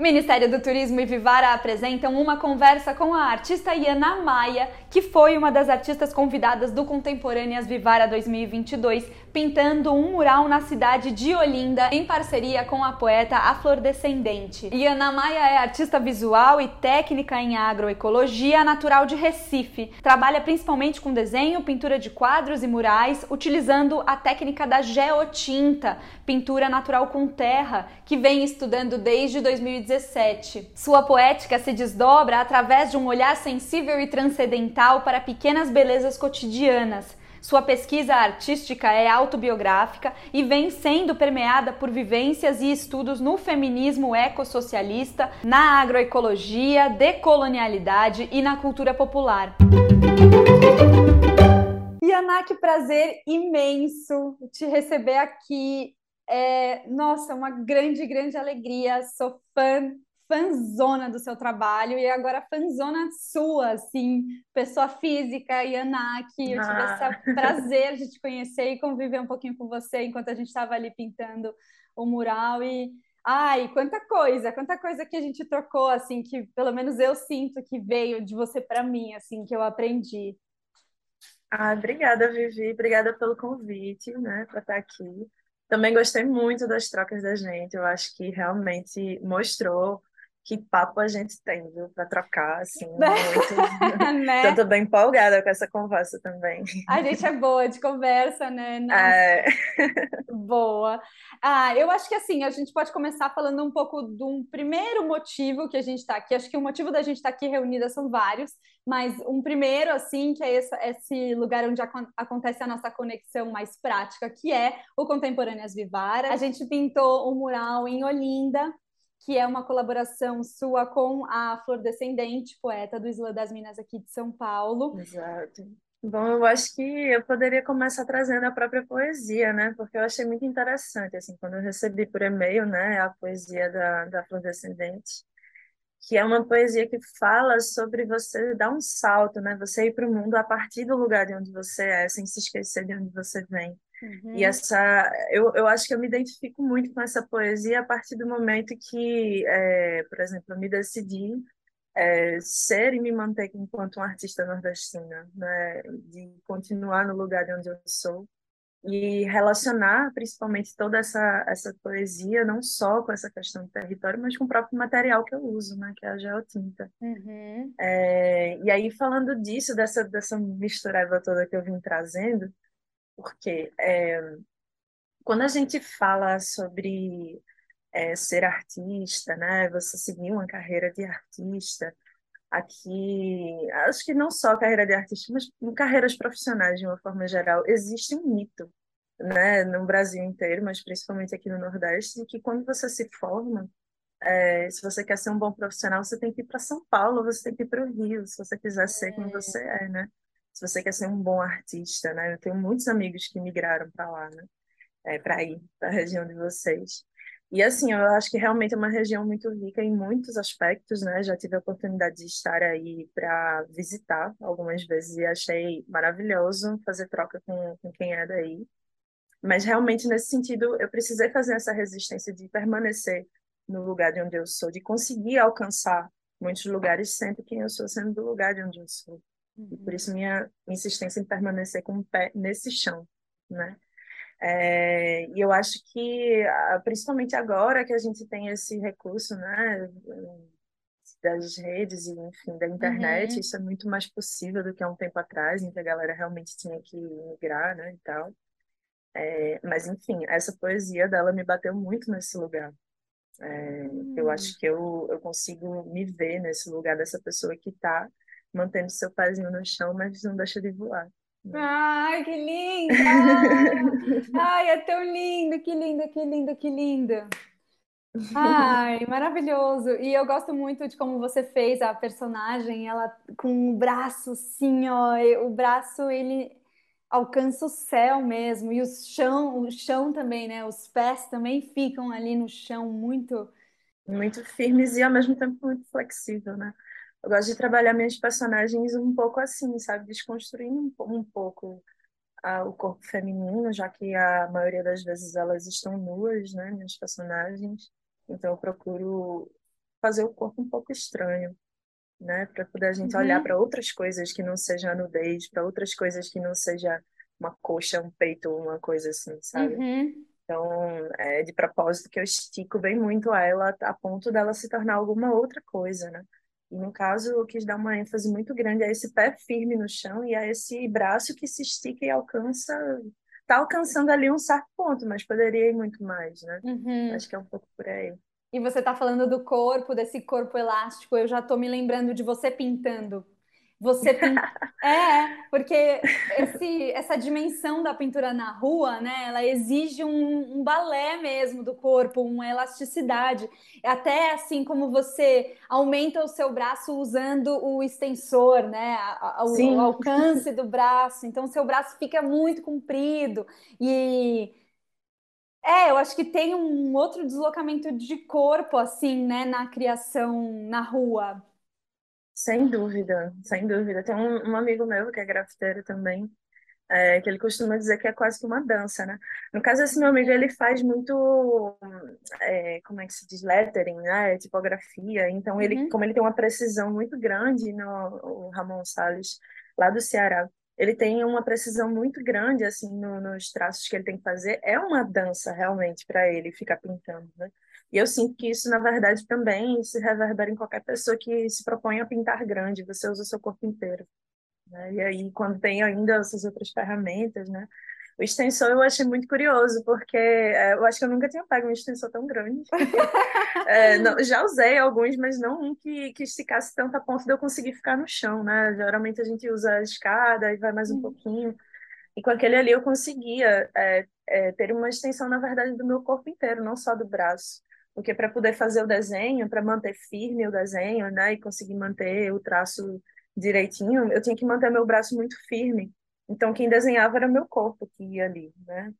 Ministério do Turismo e Vivara apresentam uma conversa com a artista Iana Maia, que foi uma das artistas convidadas do Contemporâneas Vivara 2022, pintando um mural na cidade de Olinda em parceria com a poeta afrodescendente. Iana Maia é artista visual e técnica em agroecologia, natural de Recife. Trabalha principalmente com desenho, pintura de quadros e murais, utilizando a técnica da geotinta, pintura natural com terra, que vem estudando desde 2019 2017. Sua poética se desdobra através de um olhar sensível e transcendental para pequenas belezas cotidianas. Sua pesquisa artística é autobiográfica e vem sendo permeada por vivências e estudos no feminismo ecossocialista, na agroecologia, decolonialidade e na cultura popular. Yana, que prazer imenso te receber aqui é, nossa, uma grande, grande alegria. Sou fã, fãzona do seu trabalho e agora fãzona sua, assim, pessoa física, Yanak. Eu tive ah. esse prazer de te conhecer e conviver um pouquinho com você enquanto a gente estava ali pintando o mural e Ai, quanta coisa, quanta coisa que a gente trocou, assim, que pelo menos eu sinto que veio de você para mim, assim, que eu aprendi. Ah, obrigada, Vivi, obrigada pelo convite, né, para estar aqui. Também gostei muito das trocas da gente. Eu acho que realmente mostrou que papo a gente tem, viu, para trocar, assim, muito. né? Tô bem empolgada com essa conversa também. A gente é boa de conversa, né? É... Boa. Ah, eu acho que assim, a gente pode começar falando um pouco de um primeiro motivo que a gente está aqui. Acho que o motivo da gente estar tá aqui reunida são vários, mas um primeiro, assim, que é esse, esse lugar onde acontece a nossa conexão mais prática, que é o Contemporâneas Vivara. A gente pintou um mural em Olinda, que é uma colaboração sua com a Flor Descendente, poeta do Isla das Minas aqui de São Paulo. Exato. Bom, eu acho que eu poderia começar trazendo a própria poesia, né? Porque eu achei muito interessante, assim, quando eu recebi por e-mail, né, a poesia da, da Flor Descendente, que é uma poesia que fala sobre você dar um salto, né? Você ir para o mundo a partir do lugar de onde você é, sem se esquecer de onde você vem. Uhum. E essa, eu, eu acho que eu me identifico muito com essa poesia a partir do momento que, é, por exemplo, eu me decidi é, ser e me manter enquanto uma artista nordestina, né? De continuar no lugar de onde eu sou e relacionar principalmente toda essa essa poesia não só com essa questão do território, mas com o próprio material que eu uso, né, que é a geotinta. Uhum. É, e aí falando disso, dessa dessa mistureba toda que eu vim trazendo, porque é, quando a gente fala sobre é, ser artista, né, você seguir uma carreira de artista, aqui, acho que não só carreira de artista, mas carreiras profissionais de uma forma geral, existe um mito, né, no Brasil inteiro, mas principalmente aqui no Nordeste, de que quando você se forma, é, se você quer ser um bom profissional, você tem que ir para São Paulo, você tem que ir para o Rio, se você quiser ser como você é, né? Se você quer ser um bom artista, né? Eu tenho muitos amigos que migraram para lá, né? É, para ir para a região de vocês. E assim, eu acho que realmente é uma região muito rica em muitos aspectos, né? Já tive a oportunidade de estar aí para visitar algumas vezes e achei maravilhoso fazer troca com, com quem é daí. Mas realmente nesse sentido, eu precisei fazer essa resistência de permanecer no lugar de onde eu sou, de conseguir alcançar muitos lugares sempre quem eu sou sendo do lugar de onde eu sou. Uhum. E por isso minha insistência em permanecer com o pé nesse chão, né? É, e eu acho que, principalmente agora que a gente tem esse recurso, né, das redes e, enfim, da internet, uhum. isso é muito mais possível do que há um tempo atrás, em que a galera realmente tinha que migrar, né, e tal. É, mas, enfim, essa poesia dela me bateu muito nesse lugar. É, uhum. Eu acho que eu, eu consigo me ver nesse lugar dessa pessoa que está mantendo seu pezinho no chão, mas não deixa de voar. Ai, que linda! Ai, é tão lindo, que lindo, que lindo, que lindo. Ai, maravilhoso. E eu gosto muito de como você fez a personagem, ela com o braço assim, ó, o braço ele alcança o céu mesmo e o chão, o chão também, né? Os pés também ficam ali no chão muito muito firmes e ao mesmo tempo muito flexível, né? Eu gosto de trabalhar minhas personagens um pouco assim, sabe? Desconstruindo um, um pouco a, o corpo feminino, já que a maioria das vezes elas estão nuas, né? Minhas personagens. Então eu procuro fazer o corpo um pouco estranho, né? Para poder a gente uhum. olhar para outras coisas que não seja a nudez, para outras coisas que não seja uma coxa, um peito, uma coisa assim, sabe? Uhum. Então, é de propósito que eu estico bem muito ela a ponto dela se tornar alguma outra coisa, né? E no caso, eu quis dar uma ênfase muito grande a esse pé firme no chão e a esse braço que se estica e alcança, tá alcançando ali um certo ponto, mas poderia ir muito mais, né? Uhum. Acho que é um pouco por aí. E você tá falando do corpo, desse corpo elástico, eu já tô me lembrando de você pintando você pinta. é, porque esse, essa dimensão da pintura na rua, né, ela exige um, um, balé mesmo do corpo, uma elasticidade. Até assim como você aumenta o seu braço usando o extensor, né, a, a, o, o alcance do braço. Então, seu braço fica muito comprido e é, eu acho que tem um outro deslocamento de corpo, assim, né, na criação na rua. Sem dúvida, sem dúvida. Tem um, um amigo meu que é grafiteiro também, é, que ele costuma dizer que é quase que uma dança, né? No caso, esse meu amigo, ele faz muito, é, como é que se diz, lettering, né? Tipografia. Então, ele, uhum. como ele tem uma precisão muito grande no o Ramon Salles, lá do Ceará, ele tem uma precisão muito grande, assim, no, nos traços que ele tem que fazer. É uma dança, realmente, para ele ficar pintando, né? E eu sinto que isso, na verdade, também se reverbera em qualquer pessoa que se propõe a pintar grande, você usa o seu corpo inteiro. Né? E aí, quando tem ainda essas outras ferramentas, né? O extensor eu achei muito curioso, porque é, eu acho que eu nunca tinha pego um extensor tão grande. é, não, já usei alguns, mas não um que, que esticasse tanto a ponto de eu conseguir ficar no chão, né? Geralmente a gente usa a escada e vai mais um hum. pouquinho. E com aquele ali eu conseguia é, ter uma extensão, na verdade, do meu corpo inteiro, não só do braço porque para poder fazer o desenho, para manter firme o desenho, né, e conseguir manter o traço direitinho, eu tinha que manter meu braço muito firme. Então, quem desenhava era meu corpo que ia ali, né?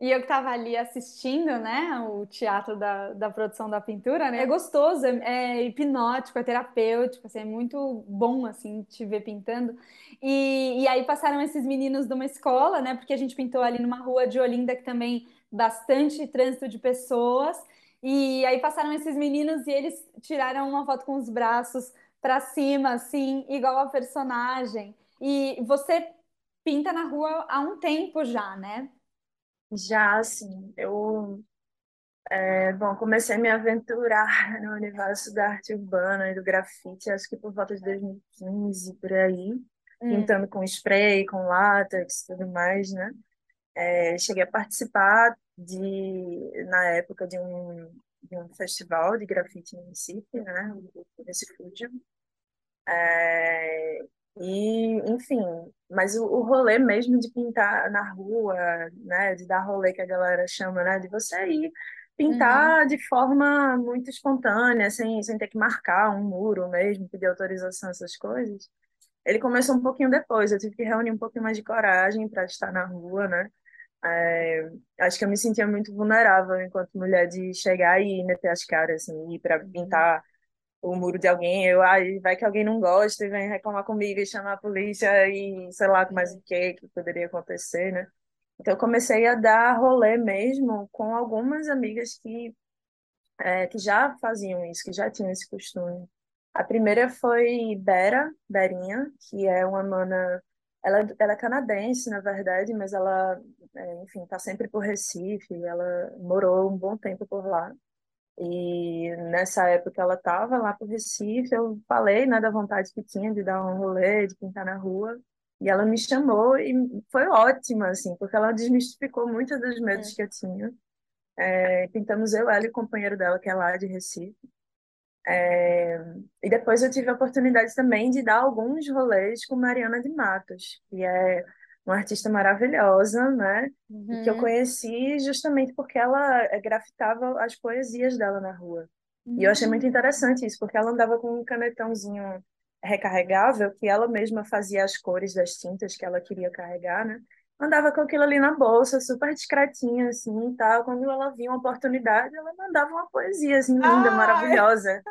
E eu que estava ali assistindo, né, o teatro da, da produção da pintura, né, é gostoso, é, é hipnótico, é terapêutico, assim, é muito bom, assim, te ver pintando. E, e aí passaram esses meninos de uma escola, né, porque a gente pintou ali numa rua de Olinda que também bastante trânsito de pessoas, e aí passaram esses meninos e eles tiraram uma foto com os braços para cima, assim, igual a personagem. E você pinta na rua há um tempo já, né? Já, assim, eu é, bom, comecei a me aventurar no universo da arte urbana e do grafite, acho que por volta de 2015, por aí, hum. pintando com spray, com látex e tudo mais, né? É, cheguei a participar de, na época de um, de um festival de grafite em Recife, né, nesse Fusion. É, e, enfim, mas o, o rolê mesmo de pintar na rua, né, de dar rolê que a galera chama, né, de você ir pintar uhum. de forma muito espontânea, sem, sem ter que marcar um muro mesmo, pedir autorização, essas coisas. Ele começou um pouquinho depois, eu tive que reunir um pouquinho mais de coragem para estar na rua, né? É, acho que eu me sentia muito vulnerável enquanto mulher de chegar e meter as caras, assim, ir para uhum. pintar o muro de alguém, eu, ai, vai que alguém não gosta e vem reclamar comigo e chamar a polícia e sei lá mais o que que poderia acontecer, né? Então eu comecei a dar rolê mesmo com algumas amigas que, é, que já faziam isso, que já tinham esse costume. A primeira foi Bera, Berinha, que é uma mana ela, ela é canadense, na verdade, mas ela, é, enfim, está sempre por Recife. Ela morou um bom tempo por lá. E nessa época ela estava lá por Recife. Eu falei, né, da vontade que tinha de dar um rolê, de pintar na rua. E ela me chamou e foi ótima, assim, porque ela desmistificou muitos dos medos é. que eu tinha. É, pintamos eu, ela e o companheiro dela, que é lá de Recife. É, e depois eu tive a oportunidade também de dar alguns rolês com Mariana de Matos, que é uma artista maravilhosa, né? Uhum. Que eu uhum. conheci justamente porque ela eh, grafitava as poesias dela na rua. Uhum. E eu achei muito uhum. interessante isso, porque ela andava com um canetãozinho recarregável, que ela mesma fazia as cores das tintas que ela queria carregar, né? Andava com aquilo ali na bolsa, super discretinha, assim, e tal. Quando ela via uma oportunidade, ela mandava uma poesia, assim, linda, maravilhosa,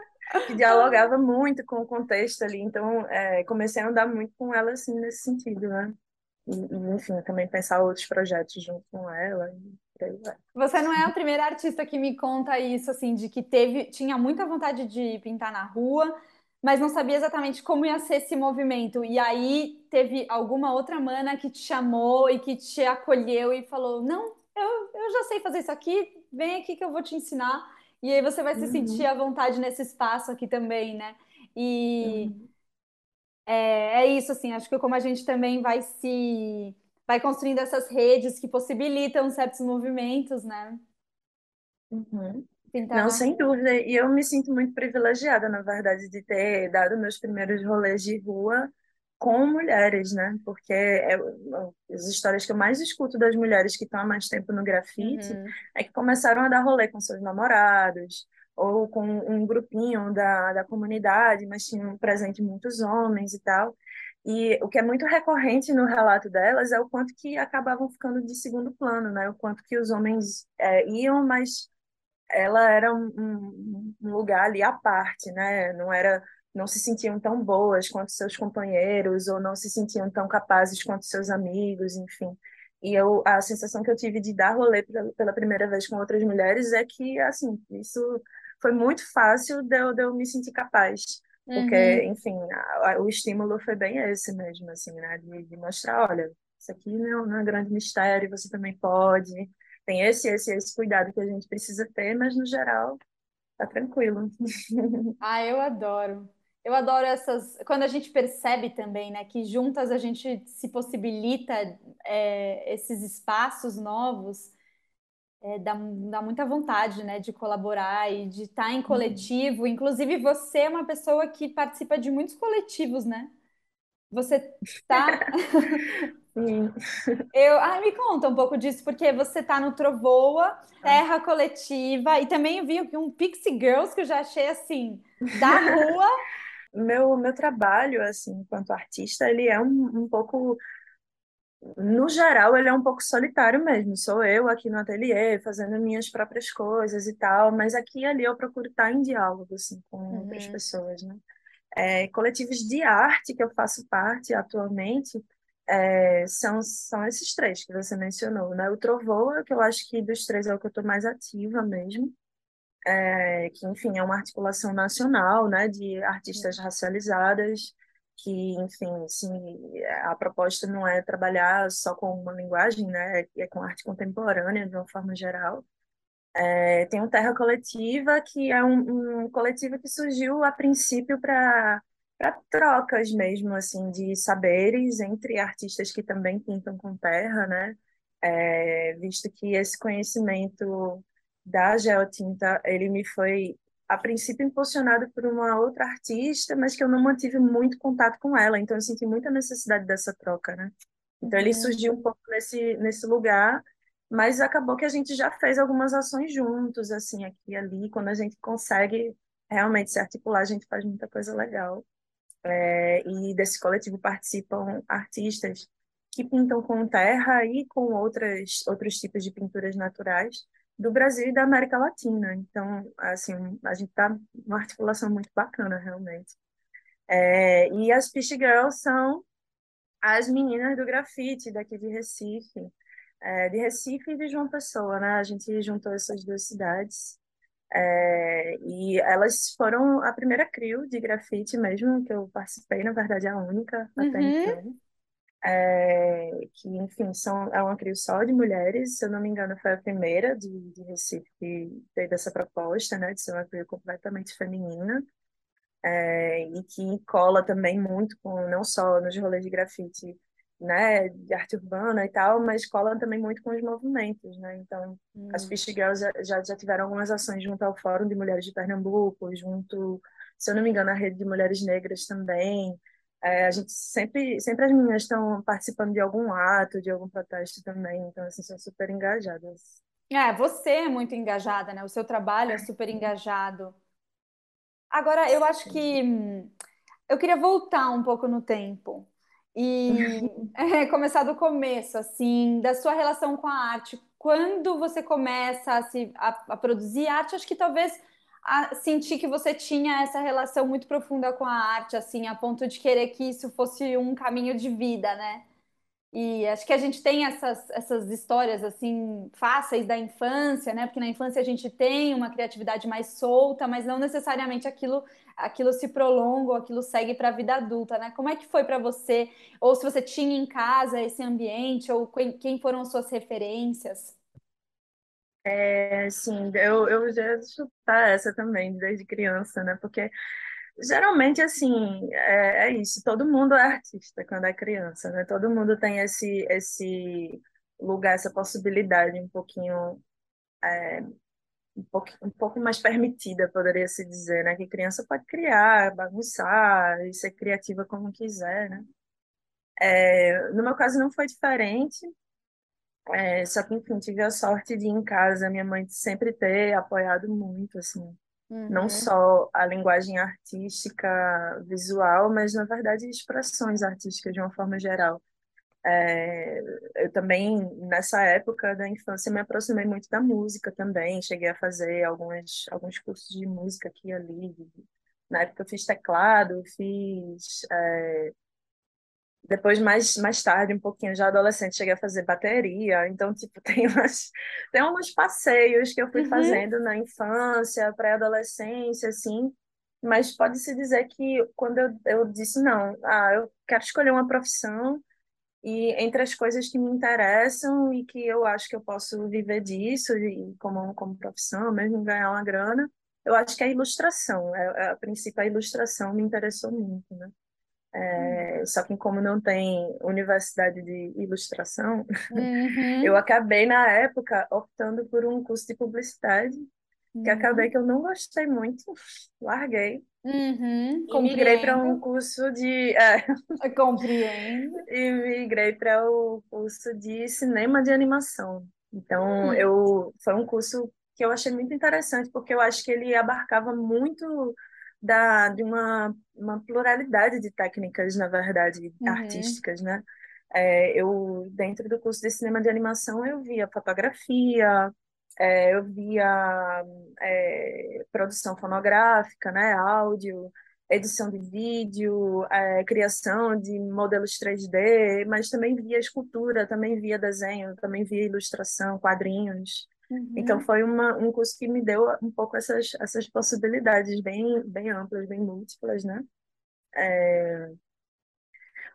que dialogava muito com o contexto ali. Então, é, comecei a andar muito com ela, assim, nesse sentido, né? E, enfim, também pensar outros projetos junto com ela. Você não é a primeira artista que me conta isso, assim, de que teve, tinha muita vontade de pintar na rua, mas não sabia exatamente como ia ser esse movimento. E aí teve alguma outra mana que te chamou e que te acolheu e falou: Não, eu, eu já sei fazer isso aqui, vem aqui que eu vou te ensinar. E aí você vai se uhum. sentir à vontade nesse espaço aqui também, né? E uhum. é, é isso, assim, acho que como a gente também vai se vai construindo essas redes que possibilitam certos movimentos, né? Uhum. Não, sem dúvida. E eu me sinto muito privilegiada, na verdade, de ter dado meus primeiros rolês de rua com mulheres, né? Porque é, as histórias que eu mais escuto das mulheres que estão há mais tempo no grafite uhum. é que começaram a dar rolê com seus namorados ou com um grupinho da, da comunidade, mas tinham presente muitos homens e tal. E o que é muito recorrente no relato delas é o quanto que acabavam ficando de segundo plano, né? O quanto que os homens é, iam, mas ela era um, um, um lugar ali à parte, né? Não era não se sentiam tão boas quanto seus companheiros ou não se sentiam tão capazes quanto seus amigos, enfim. E eu, a sensação que eu tive de dar rolê pela, pela primeira vez com outras mulheres é que, assim, isso foi muito fácil de eu, de eu me sentir capaz. Porque, uhum. enfim, a, a, o estímulo foi bem esse mesmo, assim, né? De, de mostrar, olha, isso aqui não, não é grande mistério, você também pode. Tem esse, esse, esse cuidado que a gente precisa ter, mas no geral, tá tranquilo. Ah, eu adoro. Eu adoro essas. Quando a gente percebe também, né, que juntas a gente se possibilita é, esses espaços novos, é, dá, dá muita vontade, né, de colaborar e de estar em coletivo. Uhum. Inclusive, você é uma pessoa que participa de muitos coletivos, né? Você tá. Eu, ai, me conta um pouco disso, porque você tá no Trovoa, Terra Coletiva, e também vi um Pixie Girls que eu já achei assim, da rua. Meu meu trabalho assim enquanto artista ele é um, um pouco no geral ele é um pouco solitário mesmo. Sou eu aqui no ateliê fazendo minhas próprias coisas e tal mas aqui e ali eu procuro estar em diálogo assim com uhum. outras pessoas né é, coletivos de arte que eu faço parte atualmente é, são são esses três que você mencionou né? O Trovoa que eu acho que dos três é o que eu estou mais ativa mesmo. É, que, enfim, é uma articulação nacional, né, de artistas racializadas, que, enfim, assim, a proposta não é trabalhar só com uma linguagem, né, é com arte contemporânea, de uma forma geral. É, tem o Terra Coletiva, que é um, um coletivo que surgiu a princípio para trocas mesmo assim de saberes entre artistas que também pintam com terra, né? É, visto que esse conhecimento da geotinta, ele me foi a princípio impulsionado por uma outra artista, mas que eu não mantive muito contato com ela, então eu senti muita necessidade dessa troca, né? Então ele uhum. surgiu um pouco nesse nesse lugar, mas acabou que a gente já fez algumas ações juntos, assim, aqui e ali, quando a gente consegue realmente se articular, a gente faz muita coisa legal. É, e desse coletivo participam artistas que pintam com terra e com outras outros tipos de pinturas naturais do Brasil e da América Latina. Então, assim, a gente está numa articulação muito bacana, realmente. É, e as Fish Girls são as meninas do grafite daqui de Recife, é, de Recife e de João Pessoa, né? A gente juntou essas duas cidades. É, e elas foram a primeira crew de grafite mesmo, que eu participei, na verdade, a única até uhum. então é, que, enfim, são, é uma crio só de mulheres, se eu não me engano, foi a primeira de, de Recife que teve essa proposta, né, de ser uma crio completamente feminina, é, e que cola também muito com, não só nos rolês de grafite, né, de arte urbana e tal, mas cola também muito com os movimentos, né, então hum. as Fish Girls já, já, já tiveram algumas ações junto ao Fórum de Mulheres de Pernambuco, junto, se eu não me engano, a Rede de Mulheres Negras também, é, a gente sempre, sempre as meninas estão participando de algum ato, de algum protesto também, então assim, são super engajadas. É, você é muito engajada, né? O seu trabalho é super engajado. Agora, eu acho que hum, eu queria voltar um pouco no tempo e é, começar do começo, assim, da sua relação com a arte. Quando você começa a, se, a, a produzir arte, acho que talvez a sentir que você tinha essa relação muito profunda com a arte, assim, a ponto de querer que isso fosse um caminho de vida, né? E acho que a gente tem essas, essas histórias assim fáceis da infância, né? Porque na infância a gente tem uma criatividade mais solta, mas não necessariamente aquilo aquilo se prolonga aquilo segue para a vida adulta, né? Como é que foi para você? Ou se você tinha em casa esse ambiente, ou quem foram as suas referências? É, sim, eu, eu já chutar essa também, desde criança, né? Porque geralmente, assim, é, é, isso, todo mundo é artista quando é criança, né? Todo mundo tem esse, esse lugar, essa possibilidade um pouquinho, é, um pouco, um pouco mais permitida, poderia se dizer, né? Que criança pode criar, bagunçar e ser criativa como quiser, né? É, no meu caso não foi diferente, é, só que, enfim, tive a sorte de, em casa, minha mãe sempre ter apoiado muito, assim, uhum. não só a linguagem artística visual, mas, na verdade, expressões artísticas de uma forma geral. É, eu também, nessa época da infância, me aproximei muito da música também, cheguei a fazer algumas, alguns cursos de música aqui e ali. Na época eu fiz teclado, fiz é, depois, mais, mais tarde, um pouquinho, já adolescente, cheguei a fazer bateria. Então, tipo, tem, umas, tem alguns passeios que eu fui uhum. fazendo na infância, pré-adolescência, assim. Mas pode-se dizer que quando eu, eu disse, não, ah, eu quero escolher uma profissão e entre as coisas que me interessam e que eu acho que eu posso viver disso e como, como profissão, mesmo ganhar uma grana, eu acho que a ilustração, é, é, a princípio a ilustração me interessou muito, né? É, só que como não tem universidade de ilustração, uhum. eu acabei na época optando por um curso de publicidade, uhum. Que acabei que eu não gostei muito, larguei. Uhum. E migrei para um curso de. É, Compreendo. e migrei para o curso de cinema de animação. Então, hum. eu foi um curso que eu achei muito interessante, porque eu acho que ele abarcava muito da, de uma, uma pluralidade de técnicas, na verdade, uhum. artísticas, né? É, eu, dentro do curso de cinema de animação, eu via fotografia, é, eu via é, produção fonográfica, né? Áudio, edição de vídeo, é, criação de modelos 3D, mas também via escultura, também via desenho, também via ilustração, quadrinhos. Uhum. Então foi uma, um curso que me deu um pouco essas, essas possibilidades bem, bem amplas, bem múltiplas, né? É...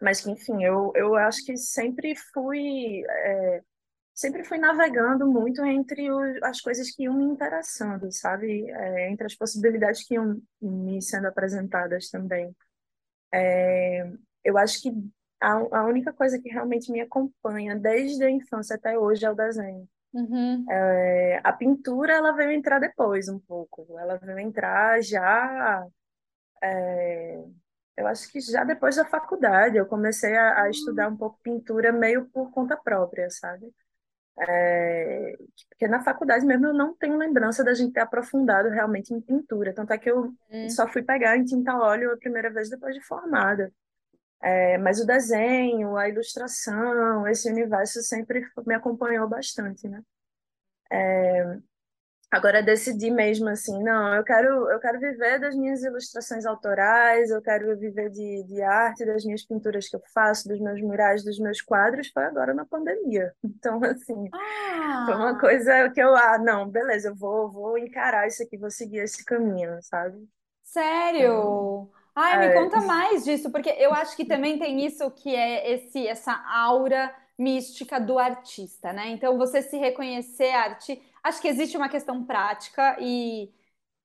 Mas que, enfim, eu, eu acho que sempre fui é... sempre fui navegando muito entre o, as coisas que iam me interessando, sabe? É, entre as possibilidades que iam me sendo apresentadas também. É... Eu acho que a, a única coisa que realmente me acompanha desde a infância até hoje é o desenho. Uhum. É, a pintura ela veio entrar depois um pouco. Ela veio entrar já. É, eu acho que já depois da faculdade eu comecei a, a, estudar um pouco pintura meio por conta própria, sabe? É, porque na faculdade mesmo eu não tenho lembrança da gente ter aprofundado realmente em pintura. Tanto é que eu uhum. só fui pegar em tinta óleo a primeira vez depois de formada. É, mas o desenho, a ilustração, esse universo sempre me acompanhou bastante, né? É, agora decidi mesmo assim, não, eu quero, eu quero viver das minhas ilustrações autorais, eu quero viver de, de arte, das minhas pinturas que eu faço, dos meus murais, dos meus quadros, foi agora na pandemia. Então, assim, ah. foi uma coisa que eu, ah, não, beleza, eu vou, vou encarar isso aqui, vou seguir esse caminho, sabe? Sério? Então, Ai, me é. conta mais disso, porque eu acho que também tem isso que é esse essa aura mística do artista, né? Então você se reconhecer arte, acho que existe uma questão prática e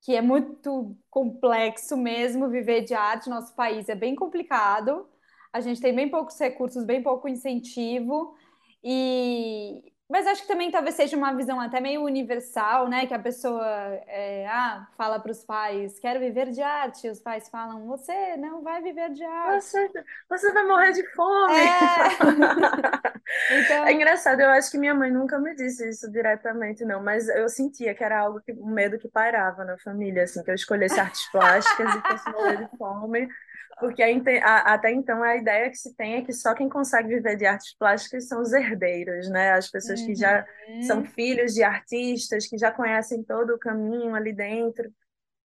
que é muito complexo mesmo viver de arte. Nosso país é bem complicado. A gente tem bem poucos recursos, bem pouco incentivo. E, mas acho que também talvez seja uma visão até meio universal, né? Que a pessoa é, ah, fala para os pais, quero viver de arte. Os pais falam, você não vai viver de arte. Você, você vai morrer de fome. É. então... é engraçado, eu acho que minha mãe nunca me disse isso diretamente, não. Mas eu sentia que era algo que um medo que pairava na família, assim, que eu escolhesse artes plásticas e fosse morrer de fome. Porque a, até então a ideia que se tem é que só quem consegue viver de artes plásticas são os herdeiros, né? As pessoas uhum. que já são uhum. filhos de artistas, que já conhecem todo o caminho ali dentro.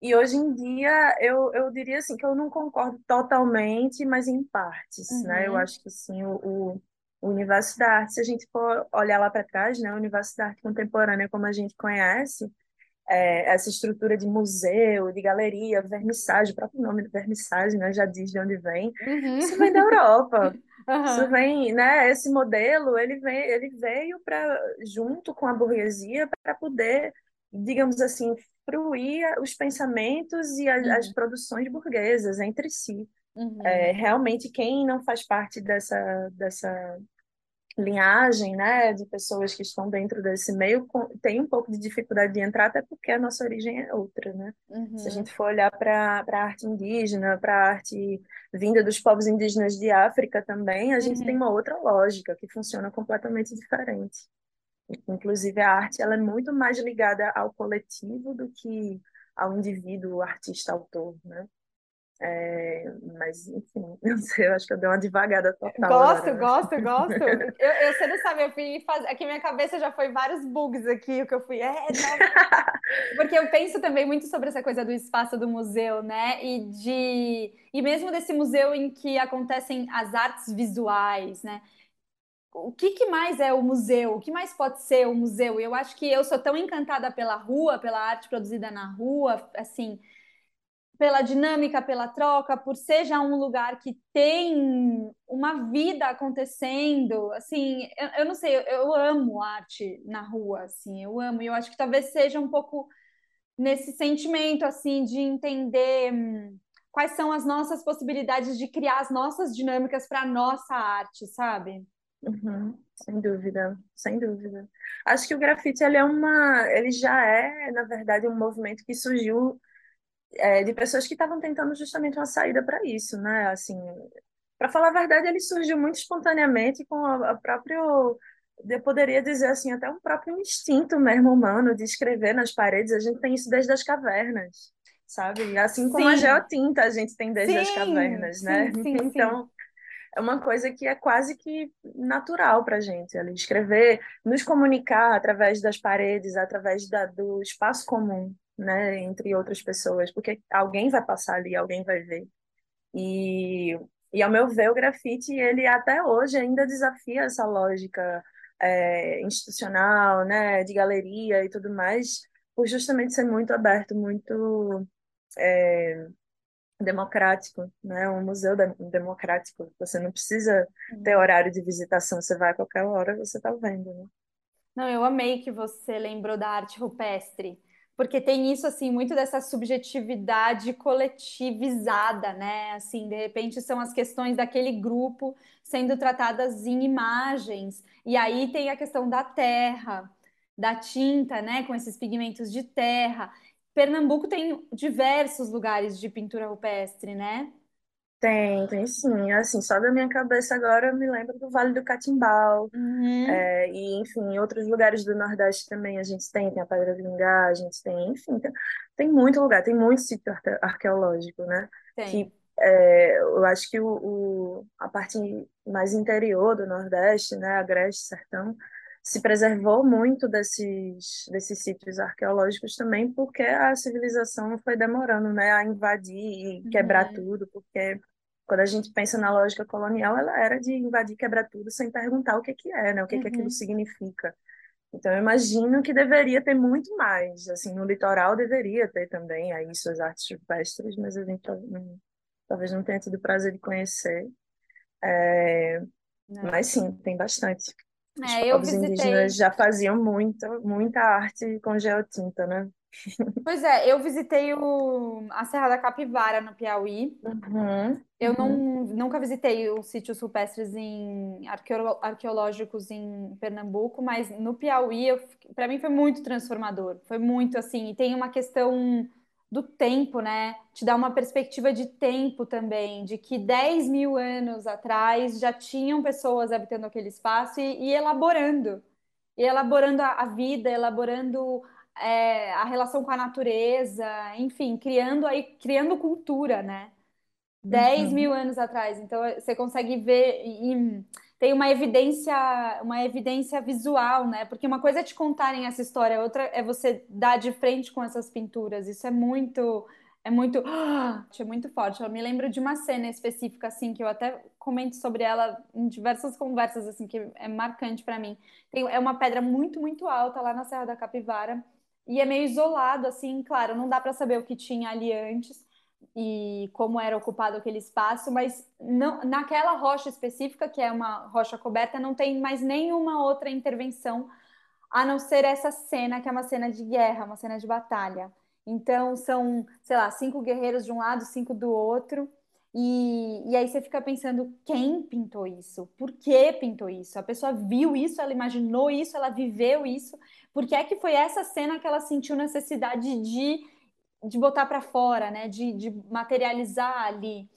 E hoje em dia eu, eu diria assim que eu não concordo totalmente, mas em partes, uhum. né? Eu uhum. acho que sim, o, o, o universo da arte, se a gente for olhar lá para trás, né, o universo da arte contemporânea como a gente conhece, é, essa estrutura de museu, de galeria, vernissage, o próprio nome de vernissage, né, já diz de onde vem. Uhum. Isso vem da Europa. Uhum. Isso vem, né, esse modelo, ele vem, ele veio para junto com a burguesia para poder, digamos assim, fruir os pensamentos e as, Uhum. as produções burguesas entre si. Uhum. É, realmente, quem não faz parte dessa, dessa linhagem, né, de pessoas que estão dentro desse meio, tem um pouco de dificuldade de entrar, até porque a nossa origem é outra, né? Uhum. Se a gente for olhar para a arte indígena, para a arte vinda dos povos indígenas de África também, a gente Uhum. tem uma outra lógica que funciona completamente diferente. Inclusive, a arte ela é muito mais ligada ao coletivo do que ao indivíduo, artista, autor, né? É, mas, enfim, não sei, eu acho que eu dei uma devagada total. Gosto, agora, né? gosto, gosto. Eu, eu, você não sabe, eu fui fazer. Aqui minha cabeça já foi vários bugs aqui, o que eu fui. É, não. Porque eu penso também muito sobre essa coisa do espaço do museu, né? E de. E mesmo desse museu em que acontecem as artes visuais, né? O que, que mais é o museu? O que mais pode ser o museu? Eu acho que eu sou tão encantada pela rua, pela arte produzida na rua, assim pela dinâmica, pela troca, por ser já um lugar que tem uma vida acontecendo, assim, eu, eu não sei, eu, eu, amo arte na rua, assim, eu amo, e eu acho que talvez seja um pouco nesse sentimento, assim, de entender hum, quais são as nossas possibilidades de criar as nossas dinâmicas para a nossa arte, sabe? Uhum, sem dúvida, sem dúvida. Acho que o grafite ele é uma, ele já é, na verdade, um movimento que surgiu é, de pessoas que estavam tentando justamente uma saída para isso, né? Assim, para falar a verdade, ele surgiu muito espontaneamente com a, a próprio, eu poderia dizer assim, até um próprio instinto mesmo humano de escrever nas paredes. A gente tem isso desde as cavernas, sabe? Assim como sim. a geotinta a gente tem desde sim, as cavernas, né? Sim, então é uma coisa que é quase que natural para a gente ali escrever, nos comunicar através das paredes, através da, do espaço comum, né, entre outras pessoas, porque alguém vai passar ali, alguém vai ver. E, e ao meu ver, o grafite, ele até hoje ainda desafia essa lógica é, institucional, né, de galeria e tudo mais, por justamente ser muito aberto, muito é, democrático, né, um museu democrático. Você não precisa ter Uhum. horário de visitação, você vai a qualquer hora, você está vendo, né? Não, eu amei que você lembrou da arte rupestre porque tem isso assim muito dessa subjetividade coletivizada, né? Assim, de repente são as questões daquele grupo sendo tratadas em imagens. E aí tem a questão da terra, da tinta, né, com esses pigmentos de terra. Pernambuco tem diversos lugares de pintura rupestre, né? Tem, tem sim. Assim, só da minha cabeça agora eu me lembro do Vale do Catimbau. Uhum. É, e, enfim, em outros lugares do Nordeste também a gente tem, tem a Pedra do Ingá, a gente tem, enfim, tem, tem muito lugar, tem muito sítio arqueológico, né? Tem. Que é, eu acho que o, o, a parte mais interior do Nordeste, né, Agreste, Sertão, se preservou muito desses, desses sítios arqueológicos também porque a civilização foi demorando, né, a invadir e quebrar uhum. tudo, porque quando a gente pensa na lógica colonial, ela era de invadir, quebrar tudo sem perguntar o que que é, né, o que uhum. que aquilo significa. Então, eu imagino que deveria ter muito mais, assim, no litoral deveria ter também aí suas artes rupestres, mas a gente não, talvez não tenha tido o prazer de conhecer. É, mas sim, tem bastante. Os É, eu povos visitei. indígenas já faziam muita, muita arte com geotinta, né? Pois é, eu visitei o, a Serra da Capivara, no Piauí. Uhum, Eu não, uhum. nunca visitei os sítios rupestres em arqueolo- arqueológicos em Pernambuco, mas no Piauí, para mim foi muito transformador. Foi muito assim, e tem uma questão do tempo, né? Te dá uma perspectiva de tempo também, de que 10 mil anos atrás já tinham pessoas habitando aquele espaço e, e elaborando, e elaborando a, a vida, elaborando é, a relação com a natureza, enfim, criando aí, criando cultura, né? 10 mil Uhum. anos atrás. Então você consegue ver e tem uma evidência, uma evidência visual, né? Porque uma coisa é te contarem essa história, outra é você dar de frente com essas pinturas. Isso é muito É muito, é muito forte. Eu me lembro de uma cena específica assim que eu até comento sobre ela em diversas conversas assim que é marcante para mim. Tem, é uma pedra muito muito alta lá na Serra da Capivara e é meio isolado assim, claro, não dá para saber o que tinha ali antes e como era ocupado aquele espaço, mas não, naquela rocha específica, que é uma rocha coberta, não tem mais nenhuma outra intervenção a não ser essa cena que é uma cena de guerra, uma cena de batalha. Então, são, sei lá, cinco guerreiros de um lado, cinco do outro. E, e aí você fica pensando, quem pintou isso? Por que pintou isso? A pessoa viu isso, ela imaginou isso, ela viveu isso. Por que é que foi essa cena que ela sentiu necessidade de, de botar para fora, né? De, de materializar ali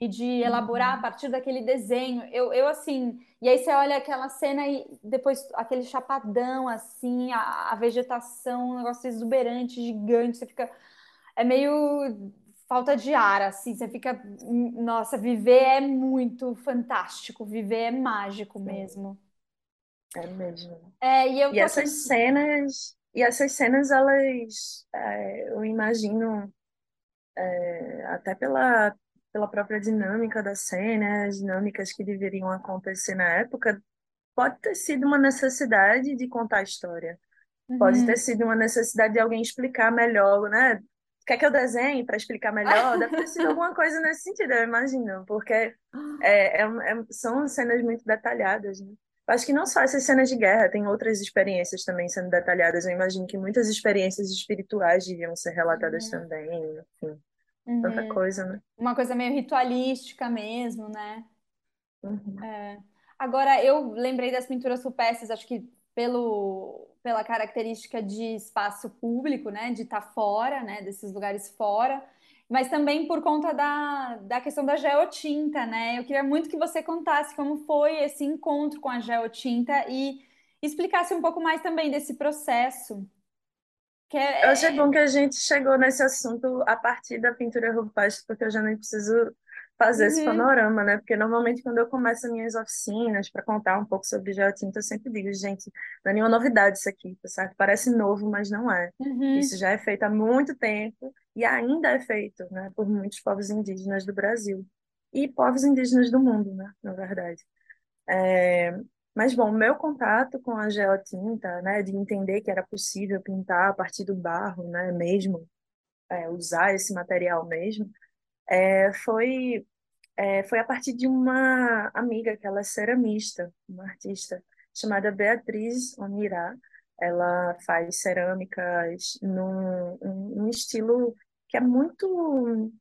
e de elaborar uhum. a partir daquele desenho. Eu, eu assim, e aí você olha aquela cena e depois aquele chapadão, assim, a, a vegetação, um negócio exuberante, gigante, você fica. É meio falta de ar, assim, você fica. Nossa, viver é muito fantástico, viver é mágico mesmo. É mesmo. É, e eu e essas cenas. E essas cenas, elas, é, eu imagino, é, até pela, pela própria dinâmica da cena, as dinâmicas que deveriam acontecer na época, pode ter sido uma necessidade de contar a história. Uhum. Pode ter sido uma necessidade de alguém explicar melhor, né? Quer que eu desenhe para explicar melhor? Deve ter sido alguma coisa nesse sentido, eu imagino, porque é, é, é, são cenas muito detalhadas, né? Acho que não só essas cenas de guerra, tem outras experiências também sendo detalhadas. Eu imagino que muitas experiências espirituais deviam ser relatadas uhum. também, enfim. Uhum. Tanta coisa, né? Uma coisa meio ritualística mesmo, né? Uhum. É. Agora, eu lembrei das pinturas rupestres, acho que pelo, pela característica de espaço público, né? De estar tá fora, né? Desses lugares fora. Mas também por conta da, da questão da geotinta, né? Eu queria muito que você contasse como foi esse encontro com a geotinta e explicasse um pouco mais também desse processo. Que é... Eu achei bom que a gente chegou nesse assunto a partir da pintura rupestre, porque eu já nem preciso fazer uhum. esse panorama, né? Porque normalmente quando eu começo minhas oficinas para contar um pouco sobre geotinta, eu sempre digo, gente, não é nenhuma novidade isso aqui, tá certo? Parece novo, mas não é. Uhum. Isso já é feito há muito tempo e ainda é feito, né, por muitos povos indígenas do Brasil e povos indígenas do mundo, né, na verdade. É, mas, bom, meu contato com a geotinta, né, de entender que era possível pintar a partir do barro, né, mesmo, é, usar esse material mesmo, é, foi, é, foi a partir de uma amiga, que ela é ceramista, uma artista, chamada Beatriz Onirá. Ela faz cerâmicas num, num estilo que é muito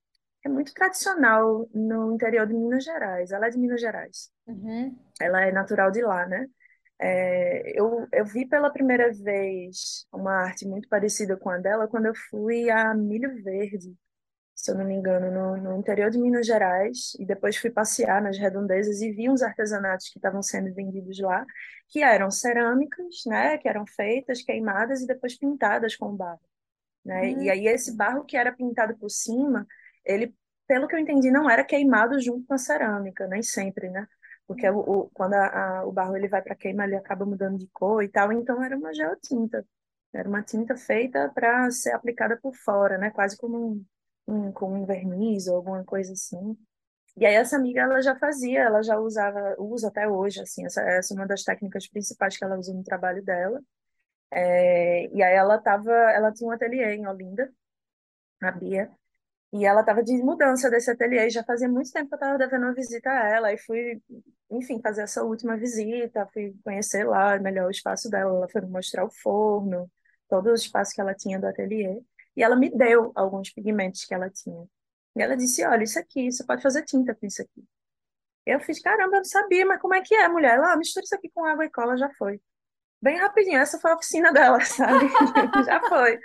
é muito tradicional no interior de Minas Gerais. Ela é de Minas Gerais. Uhum. Ela é natural de lá, né? É, eu, eu vi pela primeira vez uma arte muito parecida com a dela quando eu fui a Milho Verde, se eu não me engano, no, no interior de Minas Gerais, e depois fui passear nas redondezas e vi uns artesanatos que estavam sendo vendidos lá, que eram cerâmicas, né, que eram feitas, queimadas e depois pintadas com barro. Né? Uhum. E aí esse barro que era pintado por cima, ele, pelo que eu entendi, não era queimado junto com a cerâmica, nem sempre, né? Porque o, o quando a, a, o barro ele vai para queima, ele acaba mudando de cor e tal, então era uma geotinta. Era uma tinta feita para ser aplicada por fora, né? Quase como um, um, com um verniz ou alguma coisa assim. E aí essa amiga ela já fazia, ela já usava, usa até hoje, assim, essa, essa é uma das técnicas principais que ela usa no trabalho dela. É, e aí ela tava, ela tinha um ateliê em Olinda, a Bia, e ela estava de mudança desse ateliê, já fazia muito tempo que eu estava devendo uma visita a ela, e fui, enfim, fazer essa última visita, fui conhecer lá melhor o espaço dela, ela foi me mostrar o forno, todo o espaço que ela tinha do ateliê, e ela me deu alguns pigmentos que ela tinha. E ela disse, olha, isso aqui, você pode fazer tinta com isso aqui. Eu fiz, caramba, eu não sabia, mas como é que é, mulher? Ela, ah, mistura isso aqui com água e cola, já foi. Bem rapidinho, essa foi a oficina dela, sabe? já foi.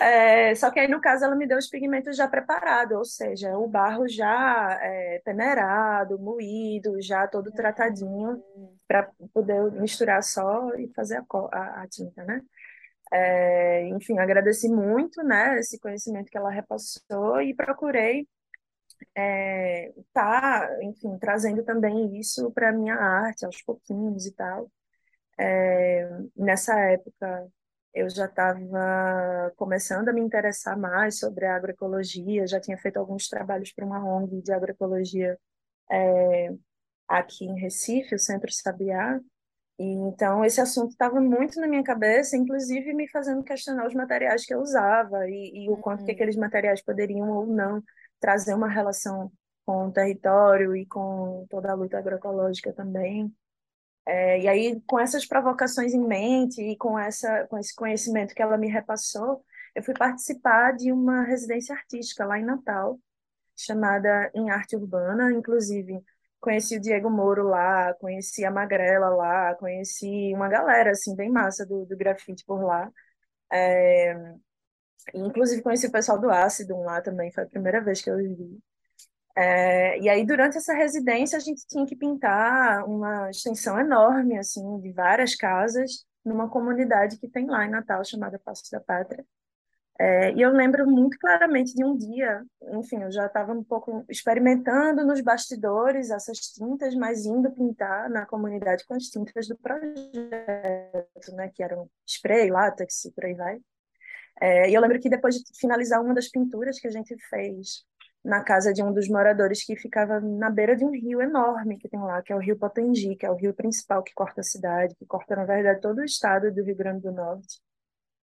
É, só que aí, no caso, ela me deu os pigmentos já preparados, ou seja, o barro já é, peneirado, moído, já todo tratadinho, para poder misturar só e fazer a, a, a tinta, né? É, enfim, agradeci muito, né, esse conhecimento que ela repassou e procurei é, tá, enfim, trazendo também isso para minha arte aos pouquinhos e tal. É, nessa época eu já estava começando a me interessar mais sobre a agroecologia, já tinha feito alguns trabalhos para uma ONG de agroecologia é, aqui em Recife, o Centro Sabiá, então esse assunto estava muito na minha cabeça, inclusive me fazendo questionar os materiais que eu usava e, e o quanto que uhum. aqueles materiais poderiam ou não trazer uma relação com o território e com toda a luta agroecológica também. É, e aí, com essas provocações em mente e com, essa, com esse conhecimento que ela me repassou, eu fui participar de uma residência artística lá em Natal, chamada Em Arte Urbana. Inclusive, conheci o Diego Moro lá, conheci a Magrela lá, conheci uma galera, assim, bem massa do, do grafite por lá. É, inclusive, conheci o pessoal do Ácido lá também, foi a primeira vez que eu vi. É, e aí, durante essa residência, a gente tinha que pintar uma extensão enorme, assim, de várias casas, numa comunidade que tem lá em Natal, chamada Passo da Pátria. É, e eu lembro muito claramente de um dia, enfim, eu já estava um pouco experimentando nos bastidores essas tintas, mas indo pintar na comunidade com as tintas do projeto, né, que eram spray, látex e por aí vai. É, e eu lembro que depois de finalizar uma das pinturas que a gente fez na casa de um dos moradores que ficava na beira de um rio enorme que tem lá, que é o Rio Potengi, que é o rio principal que corta a cidade, que corta, na verdade, todo o estado do Rio Grande do Norte.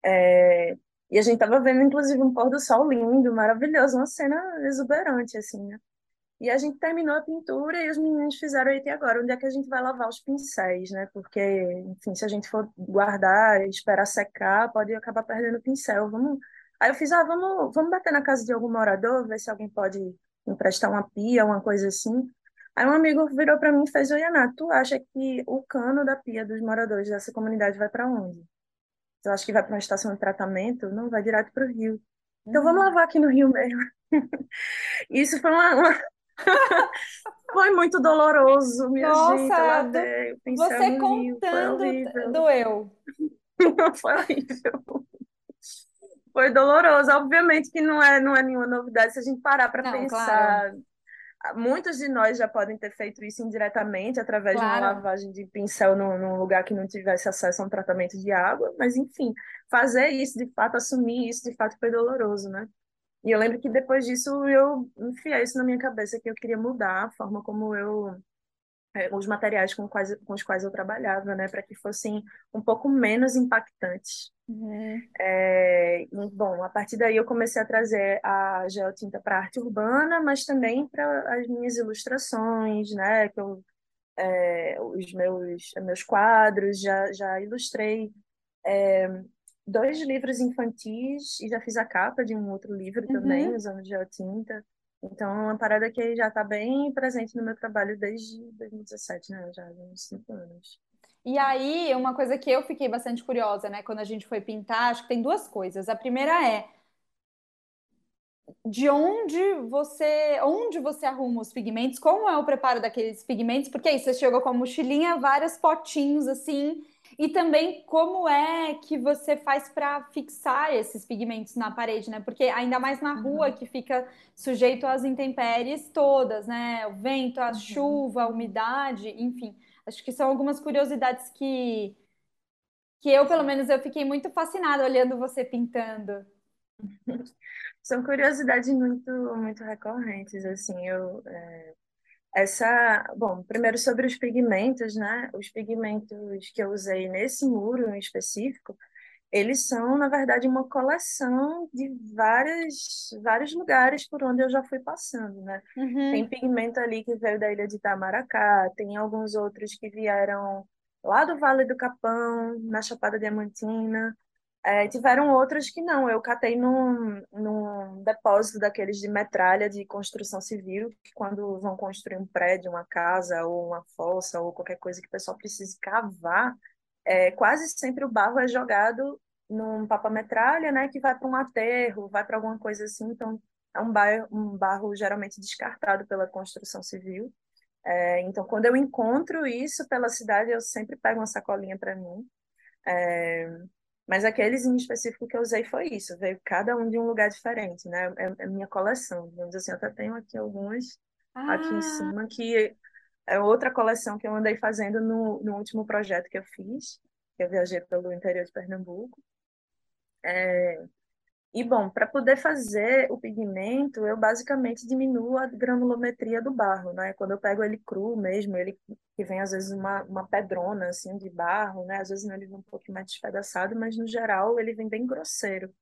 É, e a gente estava vendo, inclusive, um pôr do sol lindo, maravilhoso, uma cena exuberante, assim, né? E a gente terminou a pintura e os meninos fizeram, e agora, onde é que a gente vai lavar os pincéis, né? Porque, enfim, se a gente for guardar e esperar secar, pode acabar perdendo o pincel. Vamos Aí eu fiz, ah, vamos, vamos bater na casa de algum morador, ver se alguém pode emprestar uma pia, uma coisa assim. Aí um amigo virou para mim e fez, oi, Ana, tu acha que o cano da pia dos moradores dessa comunidade vai para onde? Eu acho que vai para uma estação de tratamento? Não, vai direto para o rio. Então vamos hum. lavar aqui no rio mesmo. Isso foi uma... uma... foi muito doloroso, minha Nossa, gente. Lavei, você contando rio, doeu. foi horrível. Foi doloroso. Obviamente que não é, não é nenhuma novidade se a gente parar para pensar. Claro. Muitos de nós já podem ter feito isso indiretamente, através claro. de uma lavagem de pincel num, num, lugar que não tivesse acesso a um tratamento de água, mas enfim, fazer isso, de fato, assumir isso, de fato, foi doloroso, né? E eu lembro que depois disso eu enfiei isso na minha cabeça, que eu queria mudar a forma como eu é, os materiais com, quais, com os quais eu trabalhava, né, para que fossem um pouco menos impactantes. Uhum. É, bom, a partir daí eu comecei a trazer a geotinta para arte urbana, mas também para as minhas ilustrações, né, que eu, é, os meus, meus quadros, já, já ilustrei é, dois livros infantis e já fiz a capa de um outro livro uhum. também, usando geotinta. Então, é uma parada que já está bem presente no meu trabalho desde 2017, né? Já há uns cinco anos. E aí, uma coisa que eu fiquei bastante curiosa, né, quando a gente foi pintar, acho que tem duas coisas. A primeira é de onde você, onde você arruma os pigmentos, como é o preparo daqueles pigmentos, porque aí você chegou com a mochilinha, vários potinhos assim, e também como é que você faz para fixar esses pigmentos na parede, né? Porque ainda mais na rua uhum. que fica sujeito às intempéries todas, né? O vento, a uhum. chuva, a umidade, enfim. Acho que são algumas curiosidades que que eu, pelo menos, eu fiquei muito fascinada olhando você pintando. São curiosidades muito muito recorrentes, assim, eu é essa, bom, primeiro sobre os pigmentos, né? Os pigmentos que eu usei nesse muro em específico, eles são, na verdade, uma coleção de vários, vários lugares por onde eu já fui passando, né? Uhum. Tem pigmento ali que veio da ilha de Itamaracá, tem alguns outros que vieram lá do Vale do Capão, na Chapada Diamantina, é, tiveram outras que não, eu catei num, num depósito daqueles de metralha de construção civil, que quando vão construir um prédio, uma casa, ou uma fossa, ou qualquer coisa que o pessoal precise cavar, é, quase sempre o barro é jogado num papa-metralha, né, que vai para um aterro, vai para alguma coisa assim, então é um barro, um barro geralmente descartado pela construção civil. É, então, quando eu encontro isso pela cidade, eu sempre pego uma sacolinha para mim. É, mas aqueles em específico que eu usei foi isso, veio cada um de um lugar diferente, né? É, é minha coleção, digamos assim, eu até tenho aqui algumas ah. aqui em ah. cima, que é outra coleção que eu andei fazendo no, no último projeto que eu fiz, que eu viajei pelo interior de Pernambuco. E, bom, para poder fazer o pigmento, eu basicamente diminuo a granulometria do barro, né? Quando eu pego ele cru mesmo, ele que vem às vezes uma, uma pedrona, assim, de barro, né? Às vezes ele vem um pouquinho mais despedaçado, mas no geral ele vem bem grosseiro.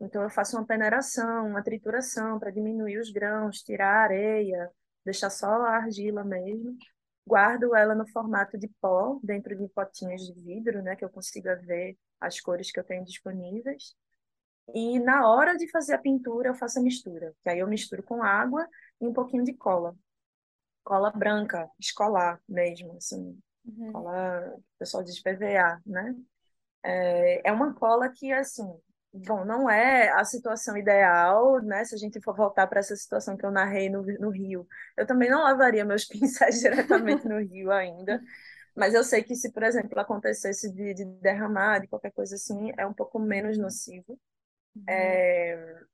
Então eu faço uma peneiração, uma trituração para diminuir os grãos, tirar a areia, deixar só a argila mesmo. Guardo ela no formato de pó, dentro de potinhas de vidro, né? Que eu consiga ver as cores que eu tenho disponíveis. E na hora de fazer a pintura, eu faço a mistura. Que aí eu misturo com água e um pouquinho de cola. Cola branca, escolar mesmo, assim. Uhum. Cola, o pessoal diz PVA, né? É, é uma cola que, assim, bom, não é a situação ideal, né? Se a gente for voltar para essa situação que eu narrei no, no Rio. Eu também não lavaria meus pincéis diretamente no Rio ainda. Mas eu sei que se, por exemplo, acontecesse de, de derramar, de qualquer coisa assim, é um pouco menos nocivo. Uhum. É,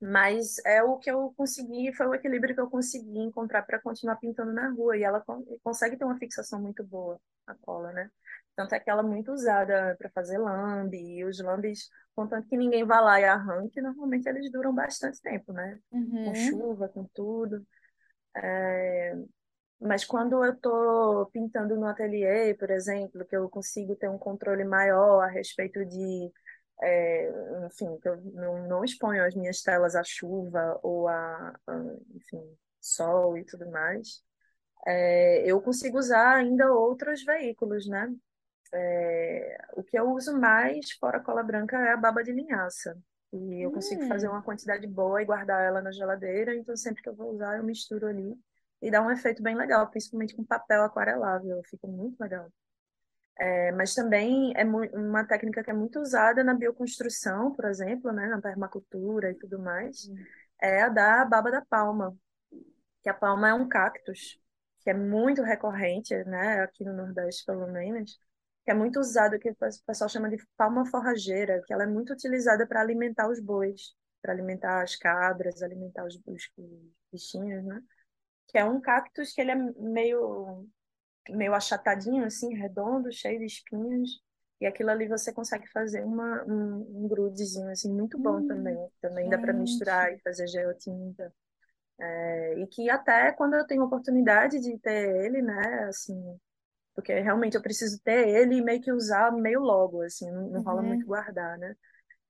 mas é o que eu consegui, foi o equilíbrio que eu consegui encontrar para continuar pintando na rua. E ela consegue ter uma fixação muito boa, a cola, né? Tanto é que ela é muito usada para fazer lambe, e os lambes, contanto que ninguém vá lá e arranque, normalmente eles duram bastante tempo, né? Uhum. Com chuva, com tudo. É... Mas quando eu estou pintando no ateliê, por exemplo, que eu consigo ter um controle maior a respeito de é, enfim, que eu não, não exponho as minhas telas à chuva ou a, a enfim, sol e tudo mais, é, eu consigo usar ainda outros veículos, né? É, o que eu uso mais, fora cola branca, é a baba de linhaça. E eu consigo fazer Hum. uma quantidade boa e guardar ela na geladeira, então sempre que eu vou usar, eu misturo ali. E dá um efeito bem legal, principalmente com papel aquarelável, fica muito legal. É, mas também é uma técnica que é muito usada na bioconstrução, por exemplo, né, na permacultura e tudo mais, é a da baba da palma, que a palma é um cactus, que é muito recorrente, né, aqui no Nordeste, pelo menos, que é muito usado, que o pessoal chama de palma forrageira, que ela é muito utilizada para alimentar os bois, para alimentar as cabras, alimentar os, os, os bichinhos, né? Que é um cactus que ele é meio meio achatadinho, assim, redondo, cheio de espinhos. E aquilo ali você consegue fazer uma, um, um grudezinho, assim, muito bom também. Hum, Também dá para misturar gente. e fazer geotinta. É, e que até quando eu tenho oportunidade de ter ele, né, assim, porque realmente eu preciso ter ele e meio que usar meio logo, assim, não, não rola muito Uhum. guardar, né?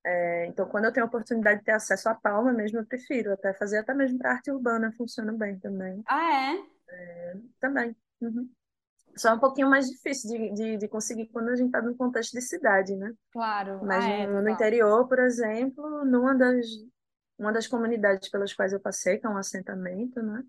É, então, quando eu tenho a oportunidade de ter acesso à palma mesmo, eu prefiro até fazer, até mesmo para arte urbana funciona bem também. Ah, é? Também. Uhum. Só é um pouquinho mais difícil de, de, de conseguir quando a gente está num contexto de cidade, né? Claro. Mas Ah, é, no, no interior, por exemplo, numa das, uma das comunidades pelas quais eu passei, que é um assentamento, né?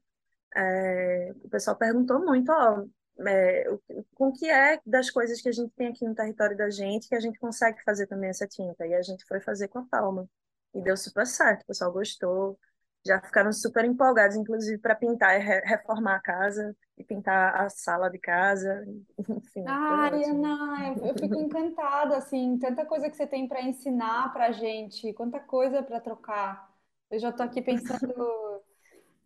É, o pessoal perguntou muito, ó, é, o, com que é das coisas que a gente tem aqui no território da gente que a gente consegue fazer também essa tinta. E a gente foi fazer com a palma. E deu super certo, o pessoal gostou. Já ficaram super empolgados, inclusive, para pintar e re- reformar a casa e pintar a sala de casa. Enfim, Ai. Ana, eu, fico encantada, assim, tanta coisa que você tem para ensinar pra gente, quanta coisa para trocar. Eu já tô aqui pensando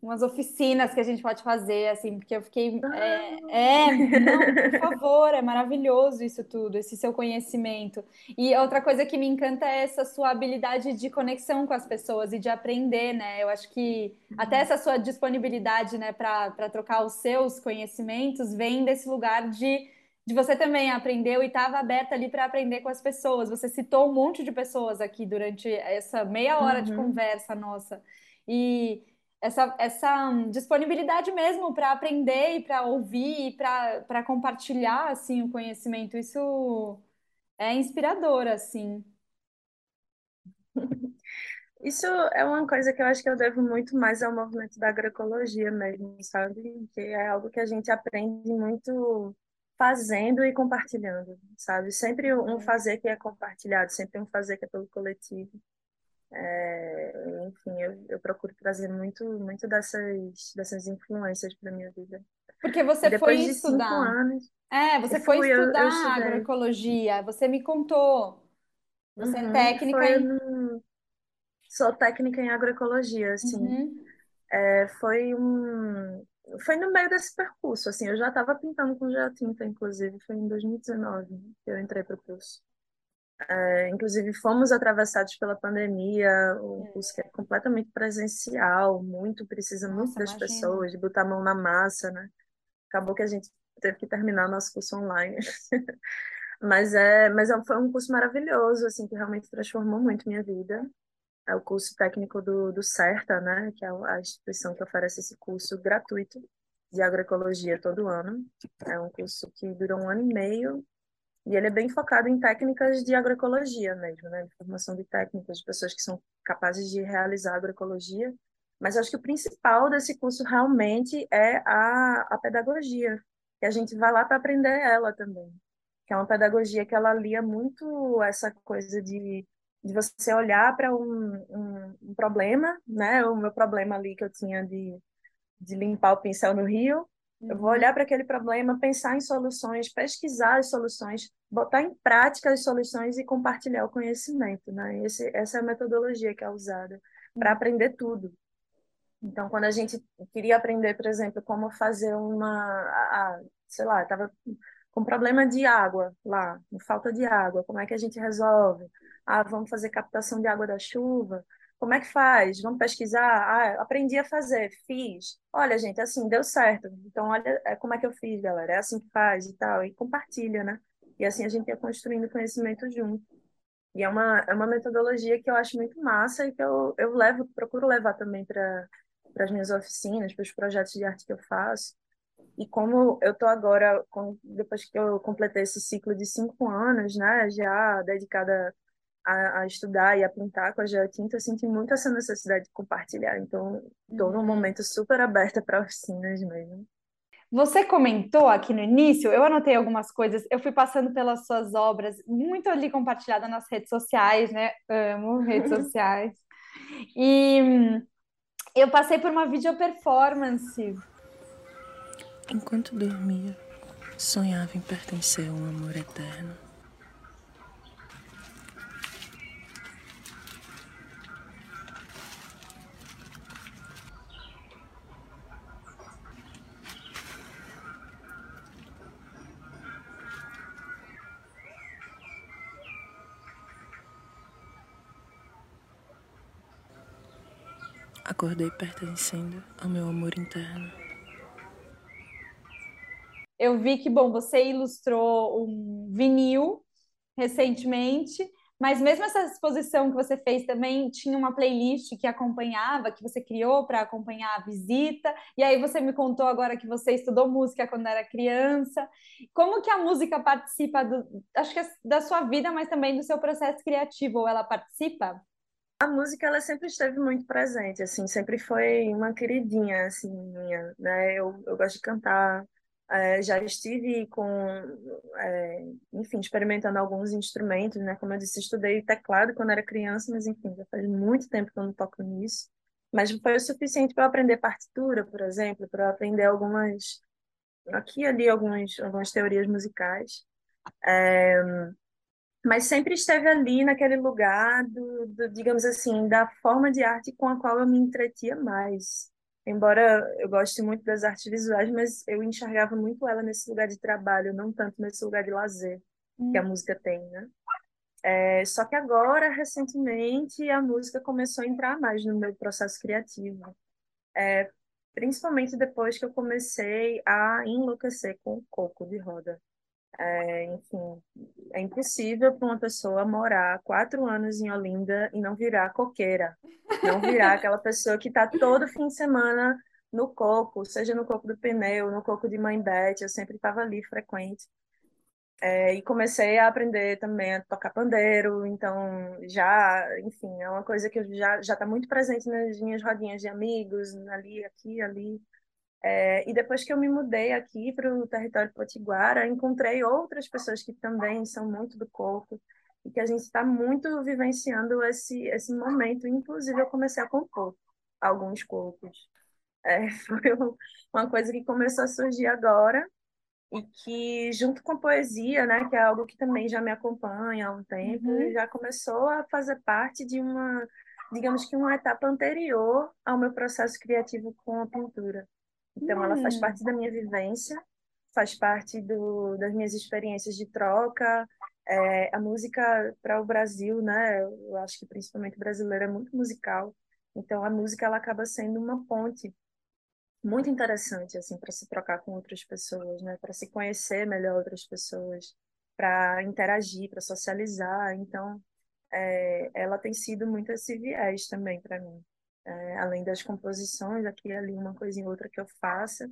umas oficinas que a gente pode fazer, assim, porque eu fiquei. É, é, não, por favor, é maravilhoso isso tudo, esse seu conhecimento. E outra coisa que me encanta é essa sua habilidade de conexão com as pessoas e de aprender, né? Eu acho que até essa sua disponibilidade, né, para trocar os seus conhecimentos vem desse lugar de. De você também aprendeu e estava aberta ali para aprender com as pessoas. Você citou um monte de pessoas aqui durante essa meia hora de Uhum. conversa nossa. E, essa, essa disponibilidade mesmo para aprender e para ouvir e para compartilhar assim o conhecimento, isso é inspirador assim. Isso é uma coisa que eu acho que eu devo muito mais ao movimento da agroecologia mesmo, sabe? Que é algo que a gente aprende muito fazendo e compartilhando, sabe? Sempre um Uhum. fazer que é compartilhado, sempre um fazer que é pelo coletivo. É, enfim, eu, eu procuro trazer muito, muito dessas, dessas influências para minha vida. Porque você foi estudar. anos, É, eu você foi fui, eu, eu estudar estudei. agroecologia, você me contou. Você é Uhum, técnica foi, em. no- sou técnica em agroecologia, assim. Uhum. É, foi um, foi no meio desse percurso, assim. Eu já estava pintando com geotinta, inclusive, foi em 2019 que eu entrei para o curso. É, inclusive, fomos atravessados pela pandemia, o curso que é completamente presencial, muito, precisa Nossa, muito das imagina. pessoas, de botar a mão na massa, né? Acabou que a gente teve que terminar nosso curso online. mas é, mas é, foi um curso maravilhoso, assim, que realmente transformou muito minha vida. É o curso técnico do, do CERTA, né? Que é a instituição que oferece esse curso gratuito de agroecologia todo ano. É um curso que dura um ano e meio e ele é bem focado em técnicas de agroecologia mesmo, né? Formação de técnicas, de pessoas que são capazes de realizar agroecologia. Mas acho que o principal desse curso realmente é a, a pedagogia, que a gente vai lá para aprender ela também. Que é uma pedagogia que ela lia muito essa coisa de, de você olhar para um, um, um problema, né? O meu problema ali que eu tinha de, de limpar o pincel no rio, eu vou olhar para aquele problema, pensar em soluções, pesquisar as soluções, botar em prática as soluções e compartilhar o conhecimento, né? Esse, essa é a metodologia que é usada para uhum. aprender tudo. Então, quando a gente queria aprender, por exemplo, como fazer uma, sei lá, estava com problema de água lá, falta de água, como é que a gente resolve? Ah, vamos fazer captação de água da chuva. Como é que faz? Vamos pesquisar? Ah, aprendi a fazer, fiz. Olha, gente, assim, deu certo. Então, olha é, como é que eu fiz, galera. É assim que faz e tal. E compartilha, né? E assim a gente ia construindo conhecimento junto. E é uma, é uma metodologia que eu acho muito massa e que eu, eu levo, procuro levar também para as minhas oficinas, para os projetos de arte que eu faço. E como eu estou agora, depois que eu completei esse ciclo de cinco anos, né, já dedicada a, a, estudar e a pintar com a geotinta, eu senti muito essa necessidade de compartilhar. Então, estou num uhum. momento super aberta para oficinas mesmo. Você comentou aqui no início, eu anotei algumas coisas, eu fui passando pelas suas obras, muito ali compartilhada nas redes sociais, né? Amo redes sociais. E eu passei por uma video performance. Enquanto dormia, sonhava em pertencer a um amor eterno. Acordei pertencendo ao meu amor interno. Eu vi que, bom, você ilustrou um vinil recentemente, mas mesmo essa exposição que você fez também tinha uma playlist que acompanhava, que você criou para acompanhar a visita. E aí você me contou agora que você estudou música quando era criança. Como que a música participa do, acho que é da sua vida, mas também do seu processo criativo, ou ela participa? A música ela sempre esteve muito presente, assim, sempre foi uma queridinha assim minha, né? Eu, eu gosto de cantar, é, já estive com, é, enfim, experimentando alguns instrumentos, né? Como eu disse, estudei teclado quando era criança, mas enfim, já faz muito tempo que eu não toco nisso. Mas foi o suficiente para aprender partitura, por exemplo, para aprender algumas aqui ali algumas algumas teorias musicais. É, mas sempre esteve ali naquele lugar do, do, digamos assim, da forma de arte com a qual eu me entretia mais. Embora eu goste muito das artes visuais, mas eu enxergava muito ela nesse lugar de trabalho, não tanto nesse lugar de lazer hum. que a música tem, né? É, só que agora, recentemente, a música começou a entrar mais no meu processo criativo. É, principalmente depois que eu comecei a enlouquecer com o coco de roda. É, enfim, é impossível para uma pessoa morar quatro anos em Olinda e não virar coqueira, não virar aquela pessoa que está todo fim de semana no coco, seja no coco do pneu, no coco de Mãe Beth, eu sempre estava ali frequente. É, e comecei a aprender também a tocar pandeiro, então já, enfim, é uma coisa que já já está muito presente nas minhas rodinhas de amigos, ali, aqui, ali. É, e depois que eu me mudei aqui para o território potiguara, encontrei outras pessoas que também são muito do corpo e que a gente está muito vivenciando esse, esse momento. Inclusive, eu comecei a compor alguns corpos. É, foi uma coisa que começou a surgir agora e que, junto com a poesia, né, que é algo que também já me acompanha há um tempo, uhum. já começou a fazer parte de uma, digamos que uma etapa anterior ao meu processo criativo com a pintura. Então, ela faz hum. parte da minha vivência, faz parte do, das minhas experiências de troca É, a música para o Brasil, né? Eu acho que principalmente brasileira é muito musical. Então a música ela acaba sendo uma ponte muito interessante assim para se trocar com outras pessoas, né? Para se conhecer melhor outras pessoas, para interagir, para socializar. Então é, ela tem sido muito esse viés também para mim. É, além das composições, aqui e ali uma coisinha outra que eu faça,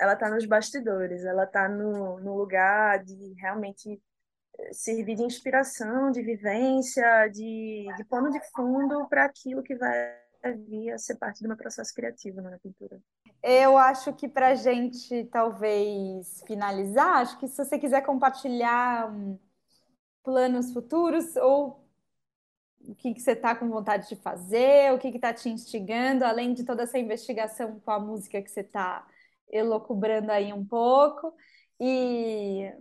ela está nos bastidores, ela está no, no lugar de realmente eh, servir de inspiração, de vivência, de, de pano de fundo para aquilo que vai vir a ser parte do meu processo criativo na pintura. Eu acho que para gente talvez finalizar, acho que se você quiser compartilhar um, planos futuros ou o que, que você está com vontade de fazer, o que está te instigando, além de toda essa investigação com a música que você está elocubrando aí um pouco. E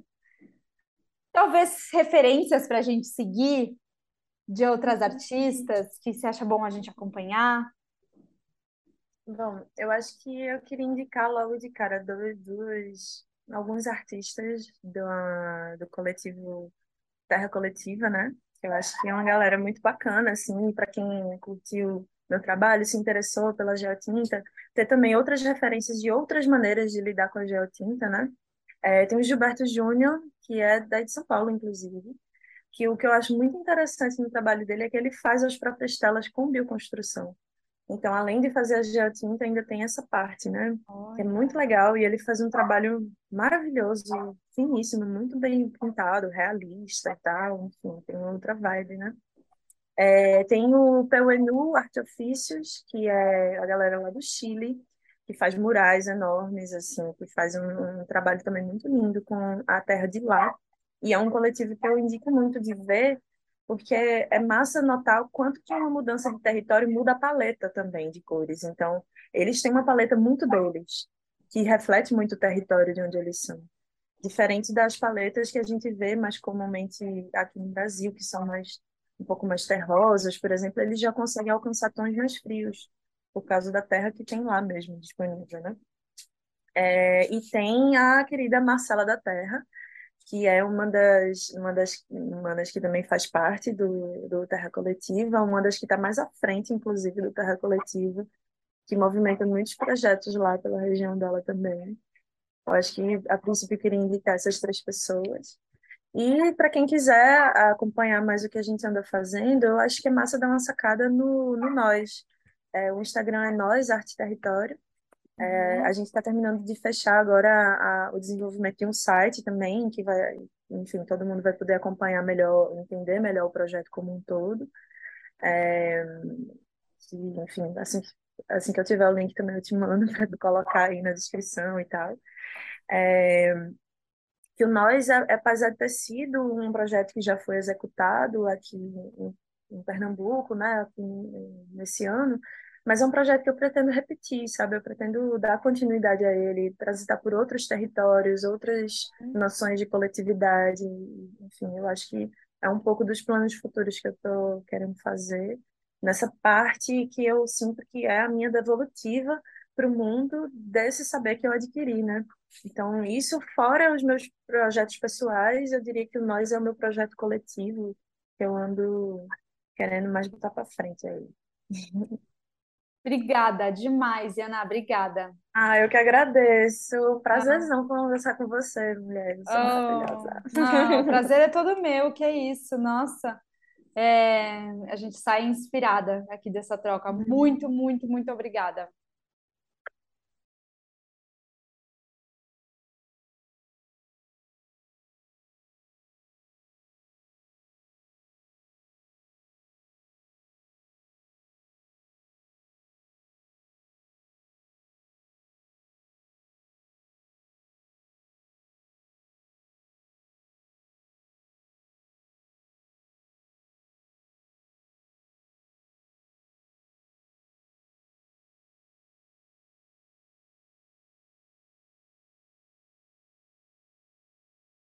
talvez referências para a gente seguir de outras artistas que você acha bom a gente acompanhar. Bom, eu acho que eu queria indicar logo de cara dois, dois alguns artistas do, do coletivo Terra Coletiva, né? Eu acho que é uma galera muito bacana, assim, para quem curtiu meu trabalho, se interessou pela geotinta, ter também outras referências de outras maneiras de lidar com a geotinta, né? É, tem o Gilberto Júnior, que é daí de São Paulo, inclusive, que o que eu acho muito interessante no trabalho dele é que ele faz as próprias telas com bioconstrução. Então, além de fazer a geotinta, ainda tem essa parte, né? Que é muito legal e ele faz um trabalho maravilhoso, finíssimo, muito bem pintado, realista e tal, enfim, tem uma outra vibe, né? É, tem o Peuenu Arte Ofícios, que é a galera lá do Chile, que faz murais enormes, assim, que faz um, um trabalho também muito lindo com a terra de lá. E é um coletivo que eu indico muito de ver, porque é massa notar o quanto que uma mudança de território muda a paleta também de cores. Então, eles têm uma paleta muito deles, que reflete muito o território de onde eles são. Diferente das paletas que a gente vê mais comumente aqui no Brasil, que são mais um pouco mais terrosas, por exemplo, eles já conseguem alcançar tons mais frios, por causa da terra que tem lá mesmo disponível, né? É, e tem a querida Marcela da Terra, que é uma das, uma das, uma das que também faz parte do, do Terra Coletiva, uma das que está mais à frente, inclusive, do Terra Coletiva, que movimenta muitos projetos lá pela região dela também. Eu acho que, a princípio, eu queria indicar essas três pessoas. E para quem quiser acompanhar mais o que a gente anda fazendo, eu acho que é massa dar uma sacada no, no Nós. É, o Instagram é Nós Arte Território. É, uhum. a gente está terminando de fechar agora a, o desenvolvimento de um site também, que vai, enfim, todo mundo vai poder acompanhar melhor, entender melhor o projeto como um todo. É, que, enfim, assim, assim que eu tiver o link também eu te mando para colocar aí na descrição e tal. É, que o Nós, é, apesar de ter sido um projeto que já foi executado aqui em, em Pernambuco, né, aqui nesse ano, mas é um projeto que eu pretendo repetir, sabe? Eu pretendo dar continuidade a ele, transitar por outros territórios, outras noções de coletividade, enfim, eu acho que é um pouco dos planos futuros que eu estou querendo fazer, nessa parte que eu sinto que é a minha devolutiva para o mundo desse saber que eu adquiri, né? Então, isso fora os meus projetos pessoais, eu diria que o Nós é o meu projeto coletivo, que eu ando querendo mais botar para frente aí. Obrigada demais, Ana, obrigada. Ah, eu que agradeço. Prazerzão ah. conversar com você, mulher. Você oh, é maravilhosa. Não, o prazer é todo meu, que é isso. Nossa, é, a gente sai inspirada aqui dessa troca. Uhum. Muito, muito, muito obrigada.